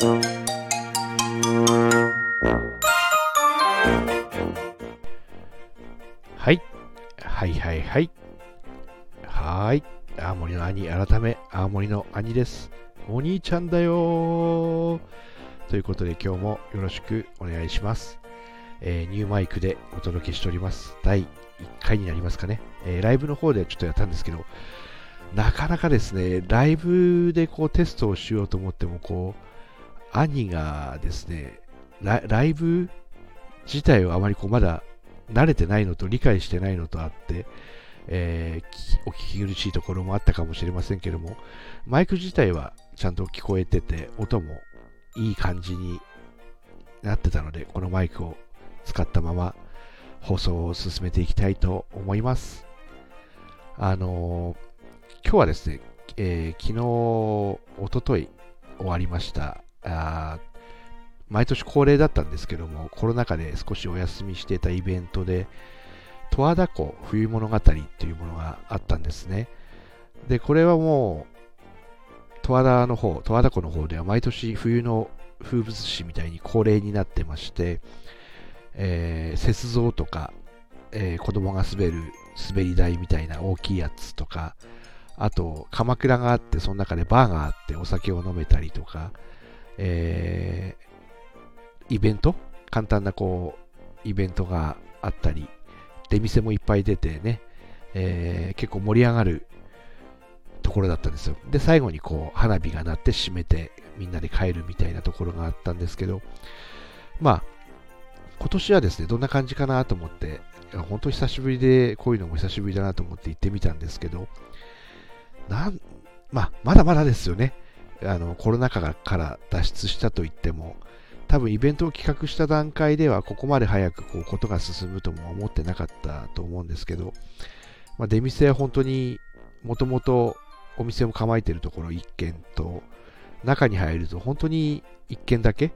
はい。はいはいはい。はーい。青森の兄、改め、青森の兄です。お兄ちゃんだよということで今日もよろしくお願いします。えーニューマイクでお届けしております。第1回になりますかね。えーライブの方でちょっとやったんですけど、なかなかですね、ライブでこうテストをしようと思っても、こう、兄がですね、ラライブ自体をあまりこうまだ慣れてないのと理解してないのとあって、えーお聞き苦しいところもあったかもしれませんけども、マイク自体はちゃんと聞こえてて、音もいい感じになってたので、このマイクを使ったまま放送を進めていきたいと思います。あのー今日はですね、えー昨日、おととい終わりました。あ毎年恒例だったんですけども、コロナ禍で少しお休みしてたイベントで、十和田湖冬物語っていうものがあったんですね。で、これはもう、十和田の方、十和田湖の方では毎年冬の風物詩みたいに恒例になってまして、えー雪像とか、えー子供が滑る滑り台みたいな大きいやつとか、あと、鎌倉があって、その中でバーがあってお酒を飲めたりとか、えーイベント？簡単なこう、イベントがあったり、出店もいっぱい出てね、えー結構盛り上がるところだったんですよ。で、最後にこう、花火が鳴って閉めて、みんなで帰るみたいなところがあったんですけど、まあ、今年はですね、どんな感じかなと思って、本当久しぶりで、こういうのも久しぶりだなと思って行ってみたんですけど、なん、まあ、まだまだですよね。あの、コロナ禍から脱出したと言っても、多分イベントを企画した段階ではここまで早くこうことが進むとも思ってなかったと思うんですけど、まあ、出店は本当にもともとお店を構えているところ1軒と中に入ると本当に1軒だけ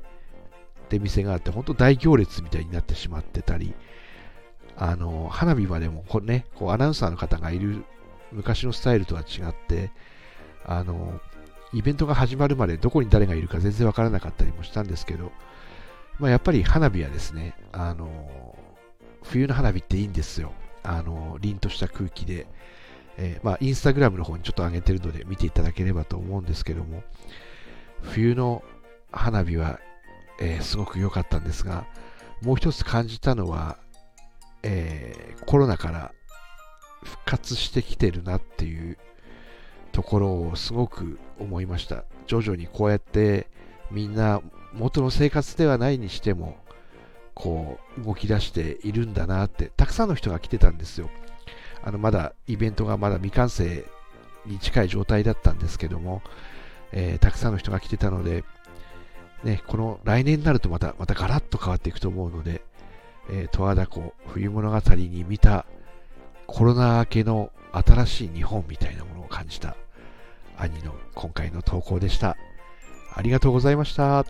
出店があって本当大行列みたいになってしまってたりあの花火までもこ、ね、こうアナウンサーの方がいる昔のスタイルとは違ってあのイベントが始まるまでどこに誰がいるか全然わからなかったりもしたんですけど、まあ、やっぱり花火はですね、あの冬の花火っていいんですよ。あの凛とした空気で、えーまあ、インスタグラムの方にちょっと上げてるので見ていただければと思うんですけども、冬の花火は、えーすごく良かったんですが、もう一つ感じたのは、えーコロナから復活してきてるなっていうところをすごく思いました。徐々にこうやってみんな元の生活ではないにしてもこう動き出しているんだなってたくさんの人が来てたんですよ。あのまだイベントがまだ未完成に近い状態だったんですけども、えーたくさんの人が来てたので、ね、この来年になるとまたまたガラッと変わっていくと思うので、えー十和田湖冬物語に見たコロナ明けの新しい日本みたいなもの感じた兄の今回の投稿でした。ありがとうございました。